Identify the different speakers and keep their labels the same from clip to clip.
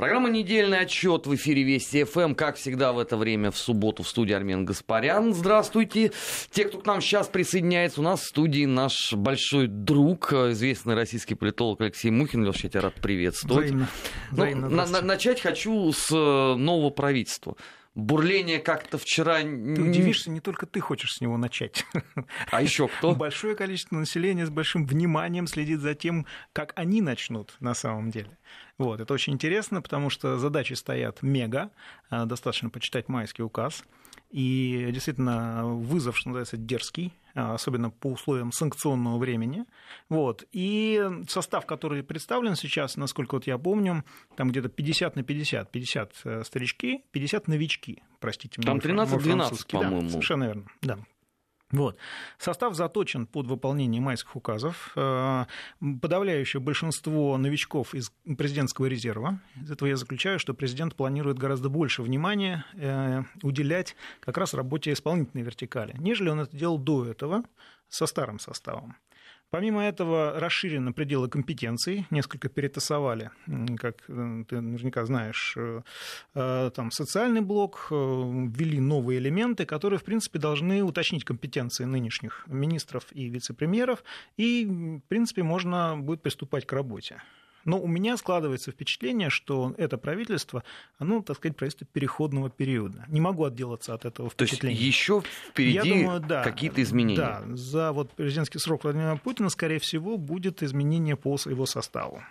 Speaker 1: Программа «Недельный отчет» в эфире Вести ФМ. Как всегда в это время в субботу в студии Армен Гаспарян. Здравствуйте. Те, кто к нам сейчас присоединяется, у нас в студии наш большой друг, известный российский политолог Алексей Мухин. Леша, я тебя рад приветствовать.
Speaker 2: Взаимно. Взаимно
Speaker 1: ну, на, на, начать хочу с э, нового правительства бурление как-то вчера...
Speaker 2: Ты удивишься, не только ты хочешь с него начать.
Speaker 1: А еще кто?
Speaker 2: Большое количество населения с большим вниманием следит за тем, как они начнут на самом деле. Вот, это очень интересно, потому что задачи стоят мега. А, достаточно почитать майский указ. И действительно вызов, что называется, дерзкий, а, особенно по условиям санкционного времени. Вот. И состав, который представлен сейчас, насколько вот я помню, там где-то 50 на 50. 50 э, старички, 50 новички, простите
Speaker 1: меня. Там 13-12, по-моему.
Speaker 2: Да, совершенно верно, да. Вот. Состав заточен под выполнение майских указов. Э, подавляющее большинство новичков из президентского резерва. Из этого я заключаю, что президент планирует гораздо больше внимания э, уделять как раз работе исполнительной вертикали, нежели он это делал до этого со старым составом. Помимо этого расширены пределы компетенций, несколько перетасовали, как э, ты наверняка знаешь, э, э, там социальный блок, ввели новые элементы, которые, в принципе, должны уточнить компетенции нынешних министров и вице-премьеров, и, в принципе, можно будет приступать к работе. Но у меня складывается впечатление, что это правительство, оно, так сказать, правительство переходного периода. Не могу отделаться от этого впечатления.
Speaker 1: То есть еще впереди думаю, да, какие-то изменения?
Speaker 2: Да, за вот президентский срок Владимира Путина, скорее всего, будет изменение по его составу.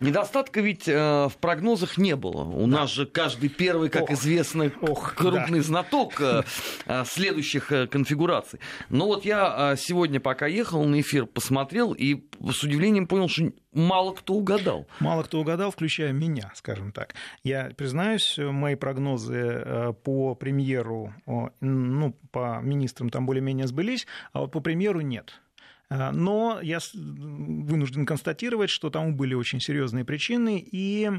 Speaker 1: Недостатка ведь э, в прогнозах не было. У да. нас же каждый первый, как ох, известно, ох, крупный да. знаток э, э, следующих э, конфигураций. Но вот я э, сегодня, пока ехал на эфир, посмотрел и с удивлением понял, что мало кто угадал.
Speaker 2: Мало кто угадал, включая меня, скажем так. Я признаюсь, мои прогнозы э, по премьеру, ну, по министрам там более-менее сбылись, а вот по премьеру нет. А, но я вынужден констатировать, что тому были очень серьезные причины, и,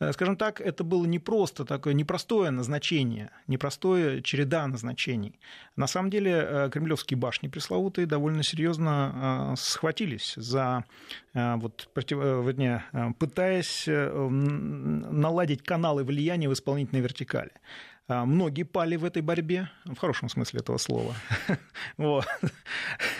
Speaker 2: э, скажем так, это было не просто такое непростое назначение, непростое череда назначений. На самом деле э, кремлевские башни пресловутые довольно серьезно э, схватились за вот, против, вернее, пытаясь наладить каналы влияния в исполнительной вертикали. А, многие пали в этой борьбе, в хорошем смысле этого слова. вот.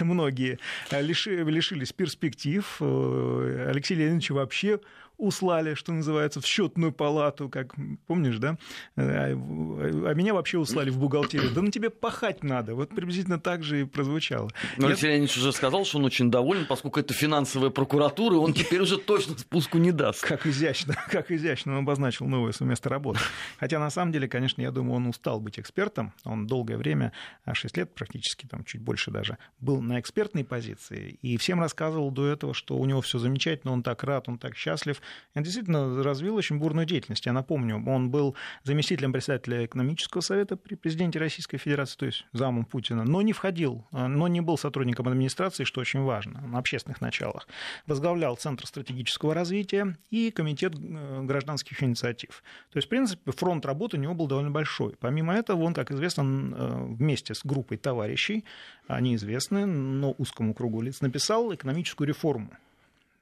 Speaker 2: Многие лишились перспектив. Алексей Леонидович вообще услали, что называется, в счетную палату, как помнишь, да? А, а меня вообще услали в бухгалтерию. Да на тебе пахать надо. Вот приблизительно так же и прозвучало.
Speaker 1: Но Я... Алексей Леонидович уже сказал, что он очень доволен, поскольку это финансовая прокуратура, он теперь уже точно спуску не даст.
Speaker 2: Как изящно, как изящно он обозначил новое место работы. Хотя на самом деле, конечно, я думаю, он устал быть экспертом. Он долгое время, 6 лет практически, там чуть больше даже, был на экспертной позиции. И всем рассказывал до этого, что у него все замечательно, он так рад, он так счастлив. Он действительно развил очень бурную деятельность. Я напомню, он был заместителем председателя экономического совета при президенте Российской Федерации, то есть замом Путина, но не входил, но не был сотрудником администрации, что очень важно, на общественных началах. Возглавлял Центр стратегического развития и Комитет э, гражданских инициатив. То есть, в принципе, фронт работы у него был довольно большой. Помимо этого, он, как известно, э, вместе с группой товарищей, они известны, но узкому кругу лиц, написал экономическую реформу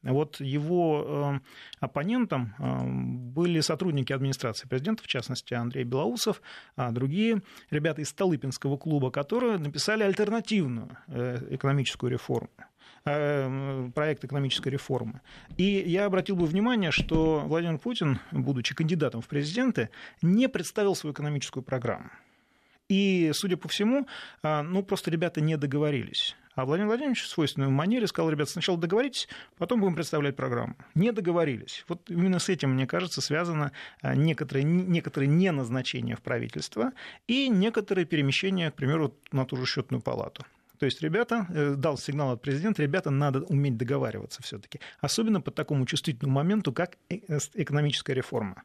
Speaker 2: вот его э, оппонентом э, были сотрудники администрации президента, в частности Андрей Белоусов, а другие ребята из Столыпинского клуба, которые написали альтернативную э, экономическую реформу проект экономической реформы. И я обратил бы внимание, что Владимир Путин, будучи кандидатом в президенты, не представил свою экономическую программу. И, судя по всему, ну, просто ребята не договорились. А Владимир Владимирович в свойственной манере сказал, ребята, сначала договоритесь, потом будем представлять программу. Не договорились. Вот именно с этим, мне кажется, связано а, некоторые, некоторые неназначения в правительство и некоторые перемещения, к примеру, на ту же счетную палату. То есть, ребята, э, дал сигнал от президента, ребята, надо уметь договариваться все-таки. Особенно по такому чувствительному моменту, как э, экономическая реформа.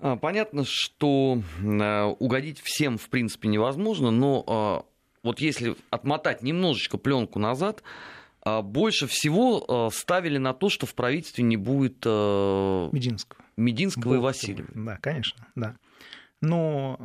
Speaker 1: А, понятно, что э, угодить всем, в принципе, невозможно, но а, вот если отмотать немножечко пленку назад, а, больше всего а, ставили на то, что в правительстве не будет
Speaker 2: а, Мединского,
Speaker 1: Мединского и Васильева.
Speaker 2: Да, конечно, да. Но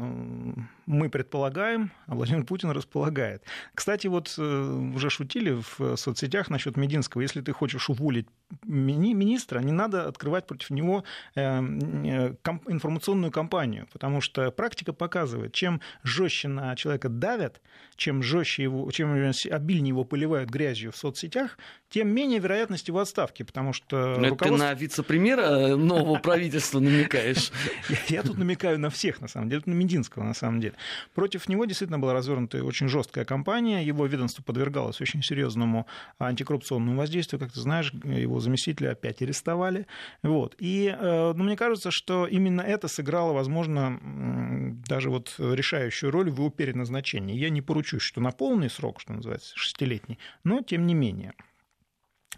Speaker 2: мы предполагаем, а Владимир Путин располагает. Кстати, вот э, уже шутили в соцсетях насчет Мединского. Если ты хочешь уволить мини министра, не надо открывать против него э, э, информационную кампанию, потому что практика показывает, чем жестче на человека давят, чем жестче его, чем обильнее его поливают грязью в соцсетях, тем менее вероятность его отставки, потому что...
Speaker 1: Но руководство... ты на вице-премьера нового правительства намекаешь.
Speaker 2: Я тут намекаю на всех, на самом деле, на Мединского, на самом деле. Против него действительно была развернута очень жесткая кампания, его ведомство подвергалось очень серьезному антикоррупционному воздействию, как ты знаешь, его заместителя опять арестовали. Вот. И э, ну, мне кажется, что именно это сыграло, возможно, даже вот решающую роль в его переназначении. Я не поручусь, что на полный срок, что называется, шестилетний, но тем не менее.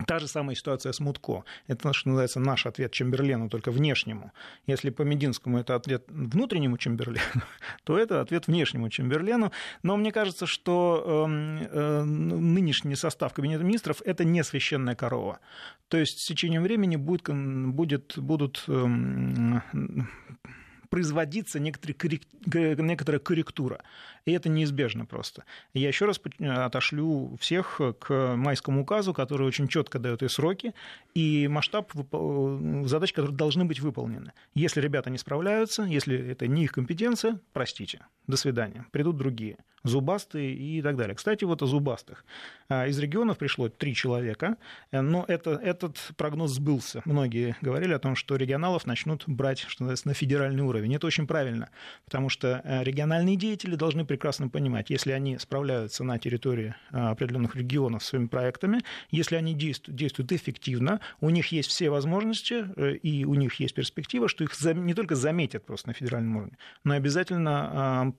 Speaker 2: Та же самая ситуация с Мутко. Это, что называется, наш ответ Чемберлену, только внешнему. Если по Мединскому это ответ внутреннему Чемберлену, то это ответ внешнему Чемберлену. Но мне кажется, что эм, э, нынешний состав Кабинета министров – это не священная корова. То есть с течением времени будет, будет, будут производиться некоторая корректура. И это неизбежно просто. Я еще раз отошлю всех к майскому указу, который очень четко дает и сроки, и масштаб задач, которые должны быть выполнены. Если ребята не справляются, если это не их компетенция, простите, до свидания, придут другие зубастые и так далее. Кстати, вот о зубастых. А, из регионов пришло три человека, э, но это, этот прогноз сбылся. Многие говорили о том, что регионалов начнут брать что называется, на федеральный уровень. Это очень правильно, потому что э, региональные деятели должны прекрасно понимать, если они справляются на территории а, определенных регионов своими проектами, если они действуют, действуют эффективно, у них есть все возможности э, и у них есть перспектива, что их не только заметят просто на федеральном уровне, но обязательно а,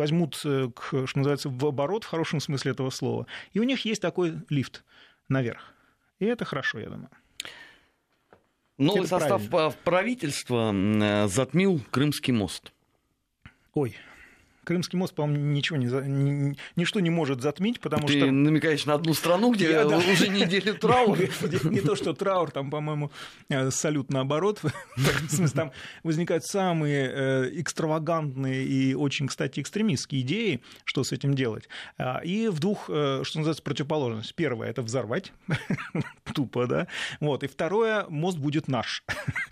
Speaker 2: возьмут Э, к, что называется, в оборот в хорошем смысле этого слова. И у них есть такой лифт наверх. И это хорошо, я думаю.
Speaker 1: Новый это состав правильно. правительства э, затмил Крымский мост.
Speaker 2: Ой, Крымский мост, по-моему, ничего не, ни, ничто не может затмить, потому
Speaker 1: Ты
Speaker 2: что...
Speaker 1: Ты намекаешь на одну страну, где Я, да. уже неделю траур.
Speaker 2: Не то, что траур, там, по-моему, э, салют наоборот. В смысле, там возникают самые э, экстравагантные и очень, кстати, экстремистские идеи, что с этим делать. А, и в двух, э, что называется, противоположность. Первое – это взорвать, тупо, да. Вот. И второе – мост будет наш.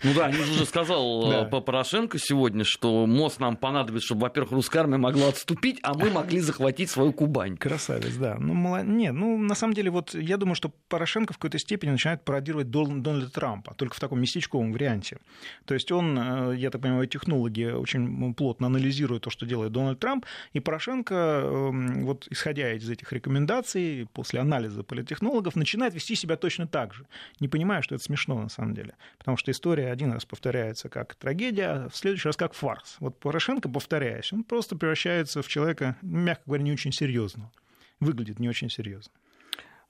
Speaker 1: Ну да, я уже сказал по Порошенко сегодня, что мост нам понадобится, чтобы, во-первых, русская армия могла отступить, а мы могли захватить свою Кубань.
Speaker 2: Красавец, да. Ну, мало... Нет, ну, на самом деле, вот я думаю, что Порошенко в какой-то степени начинает пародировать Дон... Дональда Трампа, только в таком местечковом варианте. То есть он, э, я так понимаю, технологи очень плотно анализируют то, что делает Дональд Трамп, и Порошенко, эм, вот исходя из этих рекомендаций, после анализа политтехнологов, начинает вести себя точно так же, не понимая, что это смешно на самом деле. Потому что история один раз повторяется как трагедия, а в следующий раз как фарс. Вот Порошенко, повторяясь, он просто превращается превращается в человека, мягко говоря, не очень серьезного. Выглядит не очень серьезно.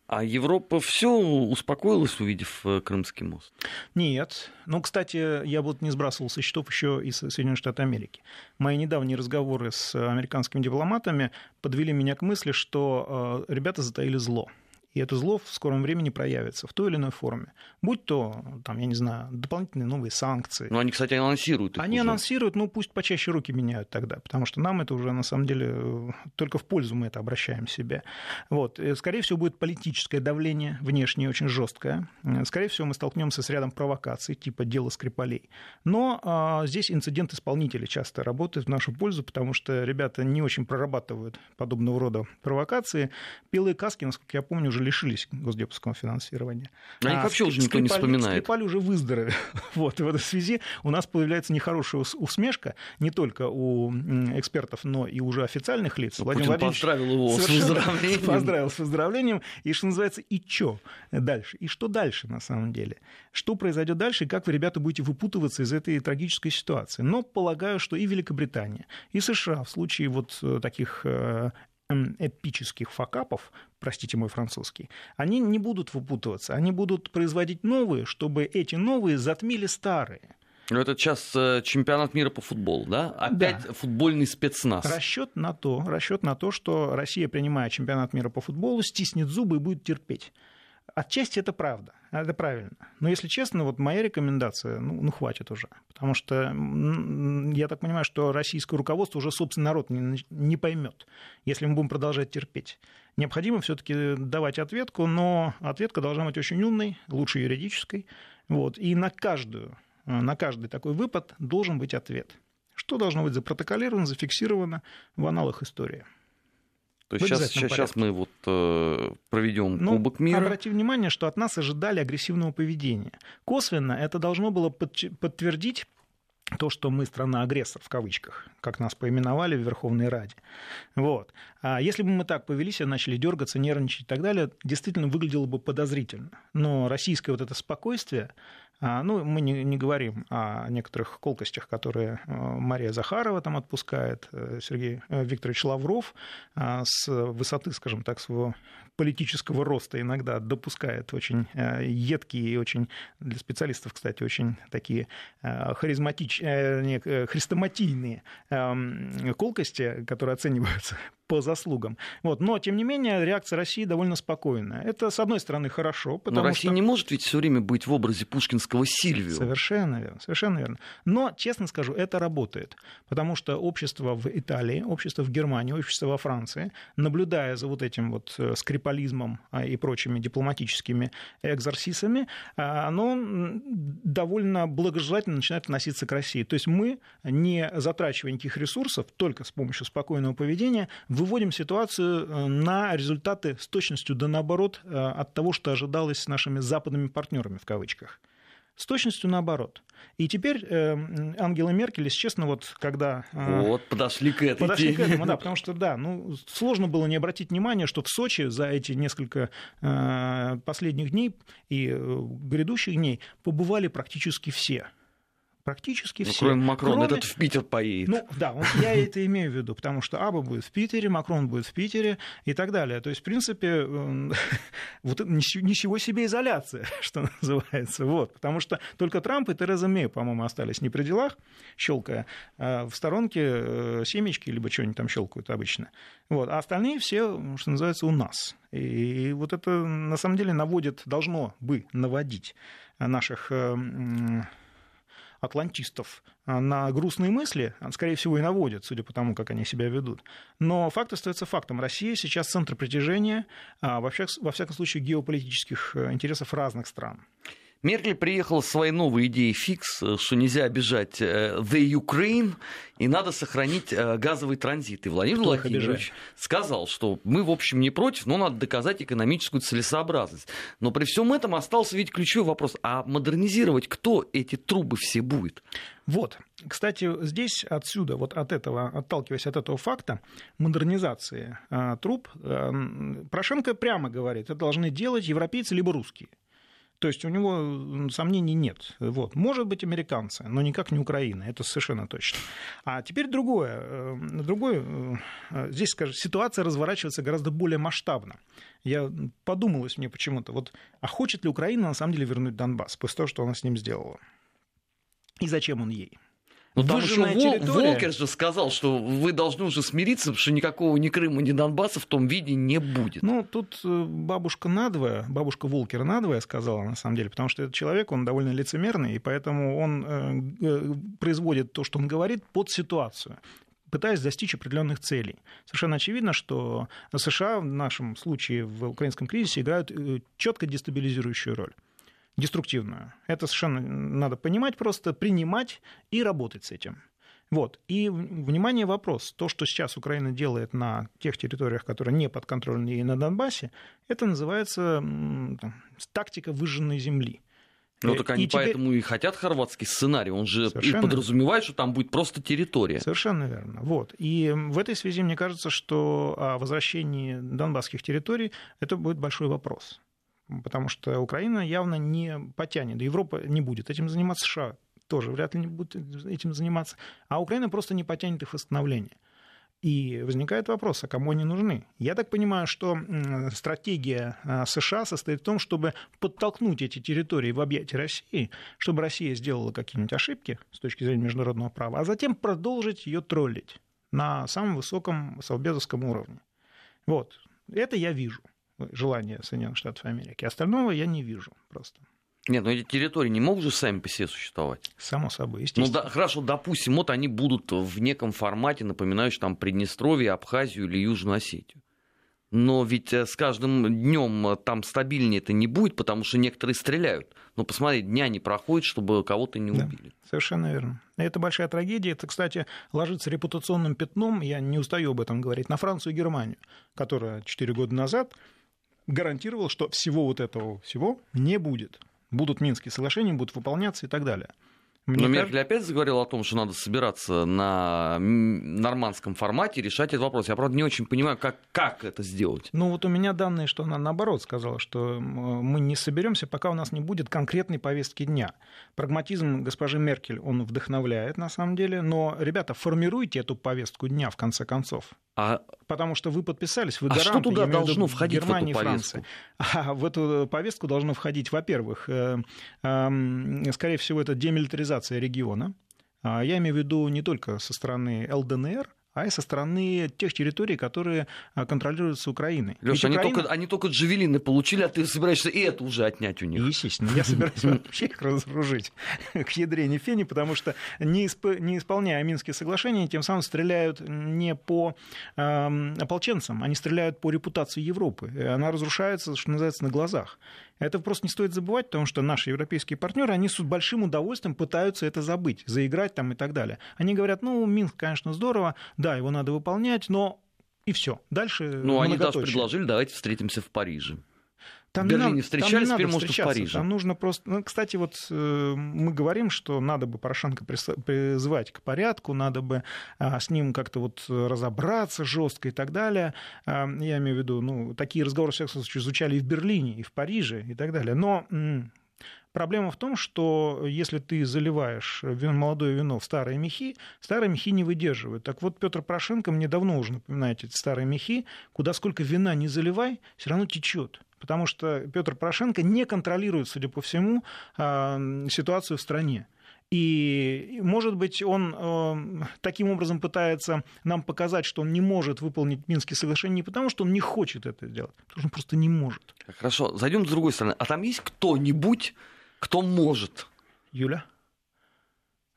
Speaker 1: А Европа все успокоилась, увидев э, Крымский мост?
Speaker 2: Нет. Ну, кстати, я вот не сбрасывал со счетов еще из Соединенных Штатов Америки. Мои недавние разговоры с американскими дипломатами подвели меня к мысли, что э, ребята затаили зло и это зло в скором времени проявится в той или иной форме. Будь то, там, я не знаю, дополнительные новые санкции.
Speaker 1: Но они, кстати, анонсируют
Speaker 2: их Они уже. анонсируют, ну пусть почаще руки меняют тогда, потому что нам это уже, на самом деле, только в пользу мы это обращаем себе. Вот. И, скорее всего, будет политическое давление внешнее очень жесткое. Скорее всего, мы столкнемся с рядом провокаций, типа дела Скрипалей. Но а, здесь инцидент исполнителей часто работает в нашу пользу, потому что ребята не очень прорабатывают подобного рода провокации. Белые каски, насколько я помню, уже уже лишились госдепского финансирования.
Speaker 1: А вообще уже никто не вспоминает.
Speaker 2: Скрипаль уже выздоровел. Вот, и в этой связи у нас появляется нехорошая усмешка не только у экспертов, но и уже официальных лиц.
Speaker 1: Ну, Владимир Путин поздравил его с выздоровлением.
Speaker 2: Поздравил с выздоровлением. И что называется, и что дальше? И что дальше на самом деле? Что произойдет дальше, и как вы, ребята, будете выпутываться из этой трагической ситуации? Но полагаю, что и Великобритания, и США в случае вот э, таких э, эпических факапов, простите мой французский, они не будут выпутываться, они будут производить новые, чтобы эти новые затмили старые.
Speaker 1: Ну, это сейчас э, чемпионат мира по футболу, да? Опять да. футбольный спецназ.
Speaker 2: Расчет на то, расчет на то, что Россия, принимая чемпионат мира по футболу, стиснет зубы и будет терпеть. Отчасти это правда. Это правильно. Но если честно, вот моя рекомендация, ну, ну хватит уже. Потому что я так понимаю, что российское руководство уже собственный народ не, не поймет, если мы будем продолжать терпеть. Необходимо все-таки давать ответку, но ответка должна быть очень умной, лучше юридической. Вот. И на, каждую, на каждый такой выпад должен быть ответ. Что должно быть запротоколировано, зафиксировано в аналах истории.
Speaker 1: То есть сейчас, сейчас, сейчас мы вот э, проведем ну, Кубок мира.
Speaker 2: Обрати внимание, что от нас ожидали агрессивного поведения. Косвенно это должно было подтвердить то, что мы страна-агрессор, в кавычках, как нас поименовали в Верховной Раде. Вот. А если бы мы так повелись, начали дергаться, нервничать и так далее, действительно выглядело бы подозрительно. Но российское вот это спокойствие, ну, мы не, не говорим о некоторых колкостях, которые э, Мария Захарова там отпускает, э, Сергей э, Викторович Лавров а, с высоты, скажем так, своего политического роста иногда допускает очень едкие и очень, для специалистов, кстати, очень такие харизматичные, хрестоматийные эм, колкости, которые оцениваются по заслугам. Вот. Но, тем не менее, реакция России довольно спокойная. Это, с одной стороны, хорошо.
Speaker 1: Потому Но Россия что... не может ведь все время быть в образе пушкинского Сильвио.
Speaker 2: Совершенно верно, совершенно верно. Но, честно скажу, это работает. Потому что общество в Италии, общество в Германии, общество во Франции, наблюдая за вот этим вот э, скрипализмом а, и прочими дипломатическими экзорсисами, а, оно довольно благожелательно начинает относиться к России. То есть мы, не затрачивая никаких ресурсов, только с помощью спокойного поведения, выводим ситуацию э, на результаты с точностью да наоборот э, от того, что ожидалось с нашими западными партнерами в кавычках. С точностью наоборот. И теперь э, Ангела Меркель, если честно, вот когда...
Speaker 1: Э, вот, подошли к этому.
Speaker 2: Подошли к этому, да, потому что, да, ну, сложно было не обратить внимания, что в Сочи за эти несколько э, последних дней и э, грядущих дней побывали практически все практически ну, все.
Speaker 1: Кроме Макрона, кроме... этот в Питер поедет.
Speaker 2: Ну, да, он, я это имею в виду, потому что Аба будет в Питере, Макрон будет в Питере и так далее. То есть, в принципе, вот ничего себе изоляция, что называется. Вот, потому что только Трамп и Тереза Мэй, по-моему, остались не при делах, щелкая, а в сторонке э, семечки, либо что-нибудь там щелкают обычно. Вот, а остальные все, что называется, у нас. И вот это, на самом деле, наводит, должно бы наводить наших э, атлантистов а, на грустные мысли, а, скорее всего, и наводят, судя по тому, как они себя ведут. Но факт остается фактом. Россия сейчас центр притяжения, а, во всяком, случае, геополитических э, интересов разных стран.
Speaker 1: Меркель приехала с своей новой идеей фикс, э, что нельзя обижать э, the Ukraine, и надо сохранить э, газовый транзит. И Владимир Кто Владимирович сказал, что мы, в общем, не против, но надо доказать экономическую целесообразность. Но при всем этом остался ведь ключевой вопрос, а модернизировать кто эти трубы все будет?
Speaker 2: Вот. Кстати, здесь отсюда, вот от этого, отталкиваясь от этого факта модернизации э, труб, э, Порошенко прямо говорит, это должны делать европейцы либо русские. То есть у него сомнений нет. Вот. Может быть, американцы, но никак не Украина, это совершенно точно. А теперь другое. Э, другое э, здесь, скажем, ситуация разворачивается гораздо более масштабно. Я подумалось мне почему-то, вот, а хочет ли Украина на самом деле вернуть Донбасс после того, что она с ним сделала? И зачем он ей?
Speaker 1: Ну, там еще Вол... Волкер же сказал, что вы должны уже смириться, что никакого ни Крыма, ни Донбасса в том виде не будет.
Speaker 2: Ну, тут э, бабушка надвое, бабушка Волкера надвое сказала, на самом деле, потому что этот человек, он довольно лицемерный, и поэтому он э, э, производит то, что он говорит, под ситуацию пытаясь достичь определенных целей. Совершенно очевидно, что США в нашем случае в украинском кризисе играют четко дестабилизирующую роль деструктивную. Это совершенно надо понимать, просто принимать и работать с этим. Вот. И, внимание, вопрос. То, что сейчас Украина делает на тех территориях, которые не подконтрольны ей на Донбассе, это называется там, тактика выжженной земли.
Speaker 1: Ну, так они и поэтому теперь... и хотят хорватский сценарий. Он же Совершенно... и подразумевает, что там будет просто территория.
Speaker 2: Совершенно верно. Вот. И в этой связи мне кажется, что о возвращении донбасских территорий это будет большой вопрос потому что Украина явно не потянет, Европа не будет этим заниматься, США тоже вряд ли не будет этим заниматься, а Украина просто не потянет их восстановление. И возникает вопрос, а кому они нужны? Я так понимаю, что стратегия а, США состоит в том, чтобы подтолкнуть эти территории в объятия России, чтобы Россия сделала какие-нибудь ошибки с точки зрения международного права, а затем продолжить ее троллить на самом высоком совбезовском уровне. Вот. Это я вижу. Желание Соединенных Штатов Америки. Остального я не вижу просто.
Speaker 1: Нет, но эти территории не могут же сами по себе существовать.
Speaker 2: Само собой,
Speaker 1: естественно. Ну да, хорошо, допустим, вот они будут в неком формате, напоминающем там Приднестровье, Абхазию или Южную Осетию. Но ведь э, с каждым днем э, там стабильнее это не будет, потому что некоторые стреляют. Но посмотри, дня не проходит, чтобы кого-то не убили. Да,
Speaker 2: совершенно верно. Это большая трагедия. Это, кстати, ложится репутационным пятном, я не устаю об этом говорить, на Францию и Германию, которая 4 года назад гарантировала, что всего вот этого всего не будет. Будут Минские соглашения, будут выполняться и так далее.
Speaker 1: Мне Но Меркель опять заговорил о том, что надо собираться на нормандском формате и решать этот вопрос. Я, правда, не очень понимаю, как, как это сделать.
Speaker 2: Ну, вот у меня данные, что она наоборот сказала, что мы не соберемся, пока у нас не будет конкретной повестки дня. Прагматизм госпожи Меркель, он вдохновляет, на самом деле, но, ребята, формируйте эту повестку дня, в конце концов. А... Потому что вы подписались, вы
Speaker 1: а
Speaker 2: гаранты,
Speaker 1: что туда должно входить Германии, в эту повестку?
Speaker 2: А в эту повестку должно входить, во-первых, э, э, скорее всего, это демилитаризация региона. А я имею в виду не только со стороны ЛДНР, а и со стороны тех территорий, которые а, контролируются Украиной.
Speaker 1: Леша, они, Украина... только, они только джавелины получили, а ты собираешься и это уже отнять у них.
Speaker 2: Естественно, я собираюсь вообще их разоружить к ядрене фени, потому что не, исп... не исполняя Минские соглашения, тем самым стреляют не по э, ополченцам, они стреляют по репутации Европы. Она разрушается, что называется, на глазах. Это просто не стоит забывать, потому что наши европейские партнеры, они с большим удовольствием пытаются это забыть, заиграть там и так далее. Они говорят, ну, Минск, конечно, здорово, да, его надо выполнять, но и все. Дальше.
Speaker 1: Ну, они даже предложили, давайте встретимся в Париже. Там в Берлине надо, встречались, там теперь, может, в Париже.
Speaker 2: Там нужно просто... Ну, кстати, вот э, мы говорим, что надо бы Порошенко призвать к порядку, надо бы а, с ним как-то вот разобраться жестко и так далее. А, я имею в виду, ну, такие разговоры, в всяком случае, звучали и в Берлине, и в Париже, и так далее. Но Проблема в том, что если ты заливаешь молодое вино в старые мехи, старые мехи не выдерживают. Так вот, Петр Порошенко мне давно уже напоминает эти старые мехи, куда сколько вина не заливай, все равно течет потому что Петр Порошенко не контролирует, судя по всему, а, ситуацию в стране. И, может быть, он э, таким образом пытается нам показать, что он не может выполнить Минские соглашения не потому, что он не хочет это сделать, потому что он просто не может.
Speaker 1: Хорошо, зайдем с другой стороны. А там есть кто-нибудь, кто может?
Speaker 2: Юля?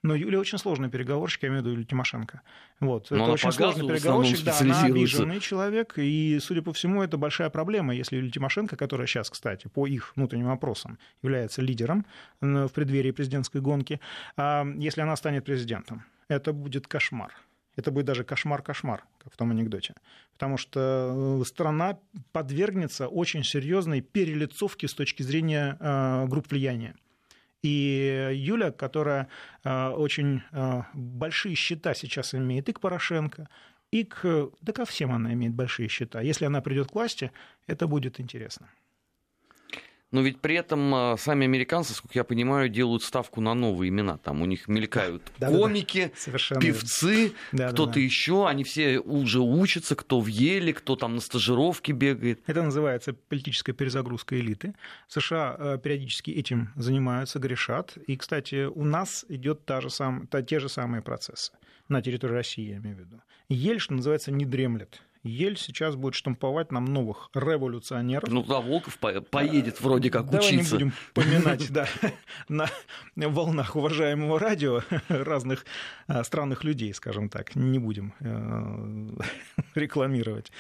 Speaker 2: Но Юлия очень сложный переговорщик, я имею в виду Юлия Тимошенко. Вот. Но это очень сложный переговорщик, да, она обиженный человек, и, судя по всему, это большая проблема, если Юлия Тимошенко, которая сейчас, кстати, по их внутренним вопросам является лидером в преддверии президентской гонки, а если она станет президентом, это будет кошмар. Это будет даже кошмар-кошмар, как в том анекдоте. Потому что э, страна подвергнется очень серьезной перелицовке с точки зрения э, групп влияния. И Юля, которая э, очень э, большие счета сейчас имеет и к Порошенко, и к... Да ко всем она имеет большие счета. Если она придет к власти, это будет интересно.
Speaker 1: Но ведь при этом а, сами американцы, сколько я понимаю, делают ставку на новые имена. Там у них мелькают да, комики, да, да. певцы, да, кто-то да, да. еще. Они все уже учатся, кто в Еле, кто там на стажировке бегает.
Speaker 2: Это называется политическая перезагрузка элиты. США э, периодически этим занимаются, грешат. И, кстати, у нас идет та же сам, та, те же самые процессы на территории России, я имею в виду. Ель, что называется, не дремлет. Ель сейчас будет штамповать нам новых революционеров.
Speaker 1: Ну, туда Волков поедет вроде как
Speaker 2: Давай
Speaker 1: учиться.
Speaker 2: Давай не будем поминать, да, на волнах уважаемого радио разных а, странных людей, скажем так. Не будем э, рекламировать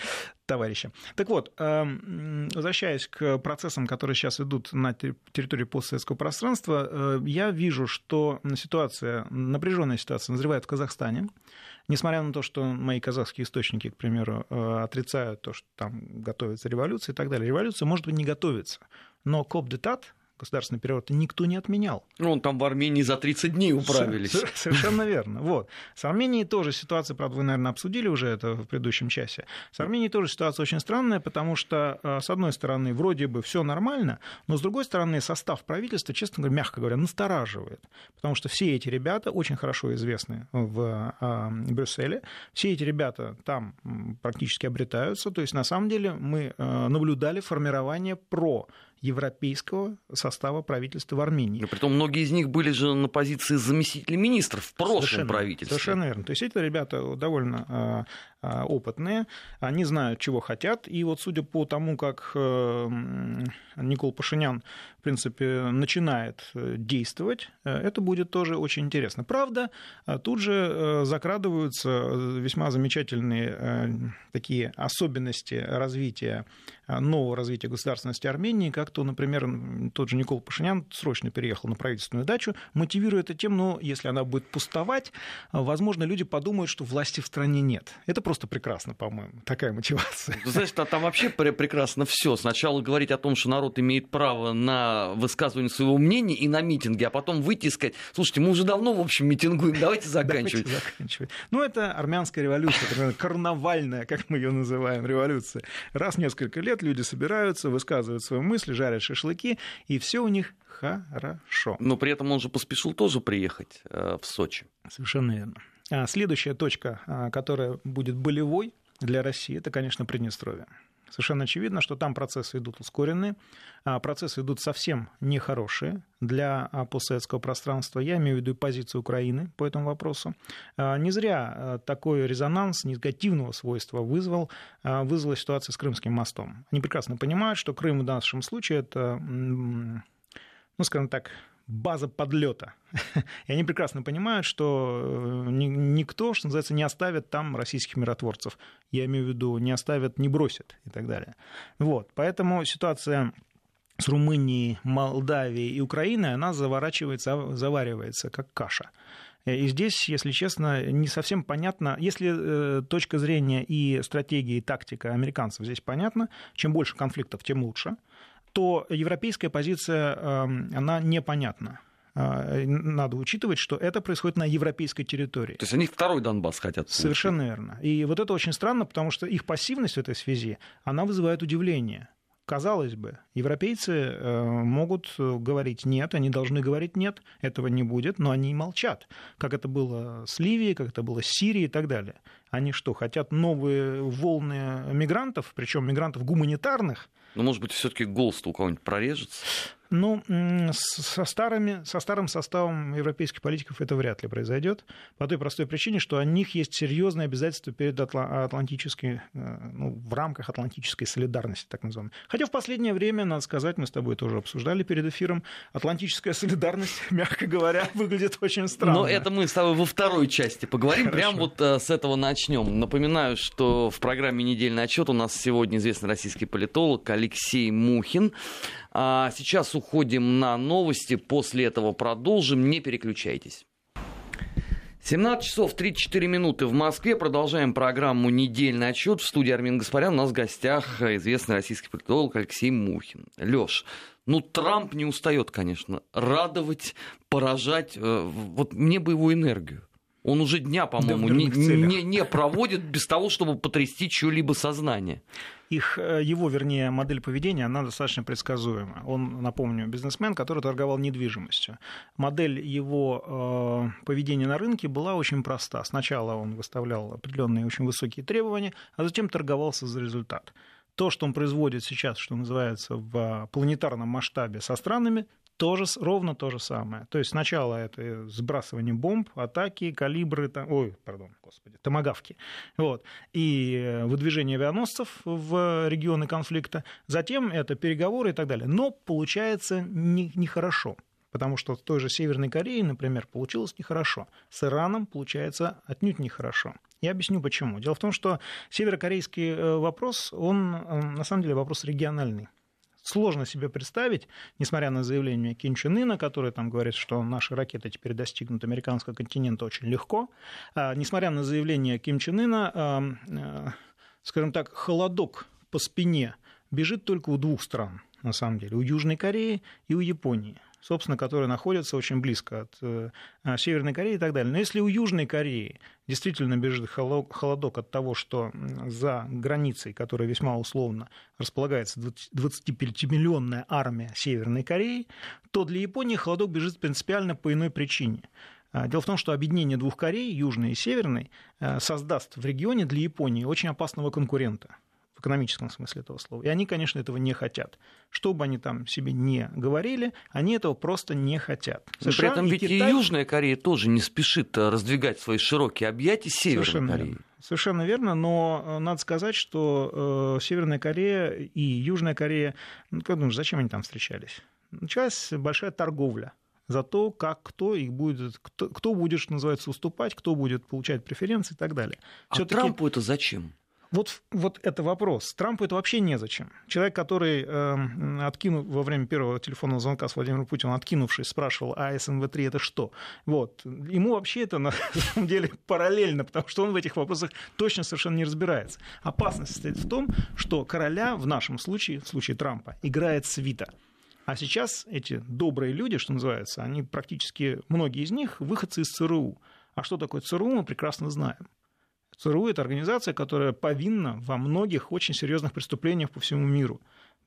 Speaker 2: товарища. Так вот, эм, возвращаясь к процессам, которые сейчас идут на территории постсоветского пространства, э, я вижу, что ситуация, напряженная ситуация назревает в Казахстане. Несмотря на то, что мои казахские источники, к примеру, э, отрицают то, что там готовится революция и так далее. Революция, может быть, не готовится. Но коп-детат, государственный переворот никто не отменял.
Speaker 1: Ну, он там в Армении за 30 дней управились.
Speaker 2: Совершенно верно. Вот. С Арменией тоже ситуация, правда, вы, наверное, обсудили уже это в предыдущем часе. С Арменией тоже ситуация очень странная, потому что, э, с одной стороны, вроде бы все нормально, но, с другой стороны, состав правительства, честно говоря, мягко говоря, настораживает. Потому что все эти ребята очень хорошо известны в э, Брюсселе. Все эти ребята там практически обретаются. То есть, на самом деле, мы э, наблюдали формирование про европейского состава правительства в Армении.
Speaker 1: Но притом многие из них были же на позиции заместителей министров в прошлом совершенно, правительстве.
Speaker 2: Совершенно верно. То есть эти ребята довольно а, а, опытные, они знают, чего хотят. И вот судя по тому, как э, Никол Пашинян, в принципе, начинает э, действовать, э, это будет тоже очень интересно. Правда, тут же закрадываются весьма замечательные такие особенности развития нового развития государственности Армении, как то, например, тот же Никол Пашинян срочно переехал на правительственную дачу, мотивируя это тем, ну, если она будет пустовать, возможно, люди подумают, что власти в стране нет. Это просто прекрасно, по-моему, такая мотивация.
Speaker 1: Ты знаешь, там вообще прекрасно все. Сначала говорить о том, что народ имеет право на высказывание своего мнения и на митинги, а потом выйти и сказать, слушайте, мы уже давно, в общем, митингуем, давайте заканчивать. Давайте заканчивать.
Speaker 2: Ну, это армянская революция, карнавальная, как мы ее называем, революция. Раз в несколько лет люди собираются, высказывают свои мысли, жарят шашлыки, и все у них хорошо.
Speaker 1: Но при этом он же поспешил тоже приехать э, в Сочи.
Speaker 2: Совершенно верно. А следующая точка, а, которая будет болевой для России, это, конечно, Приднестровье. Совершенно очевидно, что там процессы идут ускоренные, а процессы идут совсем нехорошие для постсоветского пространства. Я имею в виду позицию Украины по этому вопросу. Не зря такой резонанс негативного свойства вызвал, вызвала ситуация с Крымским мостом. Они прекрасно понимают, что Крым в нашем случае это, ну, скажем так, база подлета. И они прекрасно понимают, что э, никто, что называется, не оставит там российских миротворцев. Я имею в виду, не оставят, не бросят и так далее. Вот. Поэтому ситуация с Румынией, Молдавией и Украиной, она заворачивается, заваривается, как каша. И здесь, если честно, не совсем понятно, если э, точка зрения и стратегия, и тактика американцев здесь понятна, чем больше конфликтов, тем лучше – то европейская позиция, эм, она непонятна э, надо учитывать, что это происходит на европейской территории.
Speaker 1: То есть они второй Донбасс хотят.
Speaker 2: Получить. Совершенно верно. И вот это очень странно, потому что их пассивность в этой связи, она вызывает удивление. Казалось бы, европейцы э, могут говорить нет, они должны говорить нет, этого не будет, но они молчат, как это было с Ливией, как это было с Сирией и так далее. Они что, хотят новые волны мигрантов, причем мигрантов гуманитарных,
Speaker 1: ну, может быть, все-таки голос у кого-нибудь прорежется?
Speaker 2: Ну, со, старыми, со старым составом европейских политиков это вряд ли произойдет, по той простой причине, что у них есть серьезные обязательства перед Атлантической, э, ну, в рамках Атлантической солидарности, так называемой. Хотя в последнее время, надо сказать, мы с тобой тоже обсуждали перед эфиром, Атлантическая солидарность, мягко говоря, выглядит очень странно.
Speaker 1: Но это мы с тобой во второй части поговорим, Хорошо. прям вот э, с этого начнем. Напоминаю, что в программе «Недельный отчет» у нас сегодня известный российский политолог Алексей Мухин. А сейчас уходим на новости, после этого продолжим, не переключайтесь. 17 часов 34 минуты в Москве. Продолжаем программу «Недельный отчет». В студии Армин Гаспарян. У нас в гостях известный российский политолог Алексей Мухин. Леш, ну Трамп не устает, конечно, радовать, поражать. Э, вот мне бы его энергию. Он уже дня, по-моему, не, не, не проводит без того, чтобы потрясти чье-либо сознание
Speaker 2: их, э, его, вернее, модель поведения, она достаточно предсказуема. Он, напомню, бизнесмен, который торговал недвижимостью. Модель его э, поведения на рынке была очень проста. Сначала он выставлял определенные очень высокие требования, а затем торговался за результат то, что он производит сейчас, что называется, в планетарном масштабе со странами, тоже, ровно то же самое. То есть сначала это сбрасывание бомб, атаки, калибры, там, ой, пардон, господи, томогавки, вот, и э, выдвижение авианосцев в регионы конфликта, затем это переговоры и так далее. Но получается нехорошо. Не потому что в той же Северной Корее, например, получилось нехорошо. С Ираном получается отнюдь нехорошо. Я объясню почему. Дело в том, что северокорейский э, вопрос, он э, на самом деле вопрос региональный сложно себе представить, несмотря на заявление Ким Чен Ына, который там говорит, что наши ракеты теперь достигнут американского континента очень легко, а, несмотря на заявление Ким Чен Ына, а, скажем так, холодок по спине бежит только у двух стран, на самом деле, у Южной Кореи и у Японии собственно, которые находятся очень близко от э, а, Северной Кореи и так далее. Но если у Южной Кореи действительно бежит холодок от того, что за границей, которая весьма условно располагается 25-миллионная армия Северной Кореи, то для Японии холодок бежит принципиально по иной причине. А, дело в том, что объединение двух Корей, Южной и Северной, э, создаст в регионе для Японии очень опасного конкурента в экономическом смысле этого слова. И они, конечно, этого не хотят. Что бы они там себе не говорили, они этого просто не хотят.
Speaker 1: Но США при этом ведь Китай... и Южная Корея тоже не спешит э, раздвигать свои широкие объятия Северной
Speaker 2: Совершенно
Speaker 1: Кореи.
Speaker 2: Верно. Совершенно верно, но э, надо сказать, что э, Северная Корея и Южная Корея, ну, как думаешь, зачем они там встречались? Началась большая торговля за то, как кто их будет, кто, кто будет, что называется, уступать, кто будет получать преференции и так далее.
Speaker 1: А Трампу это зачем?
Speaker 2: Вот, вот это вопрос. Трампу это вообще незачем. Человек, который, э, откинув, во время первого телефонного звонка с Владимиром Путиным, откинувшись, спрашивал, а СНВ-3 это что? Вот. Ему вообще это на самом деле параллельно, потому что он в этих вопросах точно совершенно не разбирается. Опасность состоит в том, что короля в нашем случае, в случае Трампа, играет свита. А сейчас эти добрые люди, что называется, они практически, многие из них, выходцы из ЦРУ. А что такое ЦРУ, мы прекрасно знаем. ЦРУ – это организация, которая повинна во многих очень серьезных преступлениях по всему миру.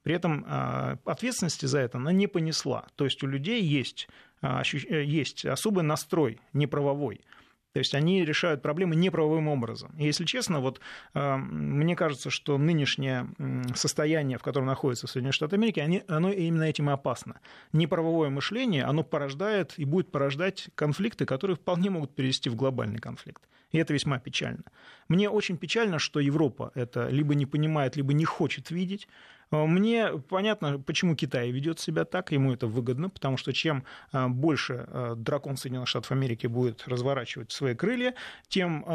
Speaker 2: При этом а, ответственности за это она не понесла. То есть у людей есть, а, э, есть особый настрой неправовой – то есть они решают проблемы неправовым образом. И если честно, вот э, мне кажется, что нынешнее состояние, в котором находятся Соединенные Штаты Америки, они, оно именно этим и опасно. Неправовое мышление, оно порождает и будет порождать конфликты, которые вполне могут перевести в глобальный конфликт. И это весьма печально. Мне очень печально, что Европа это либо не понимает, либо не хочет видеть. Э, мне понятно, почему Китай ведет себя так, ему это выгодно, потому что чем э, больше э, дракон Соединенных Штатов Америки будет разворачивать свои крылья, тем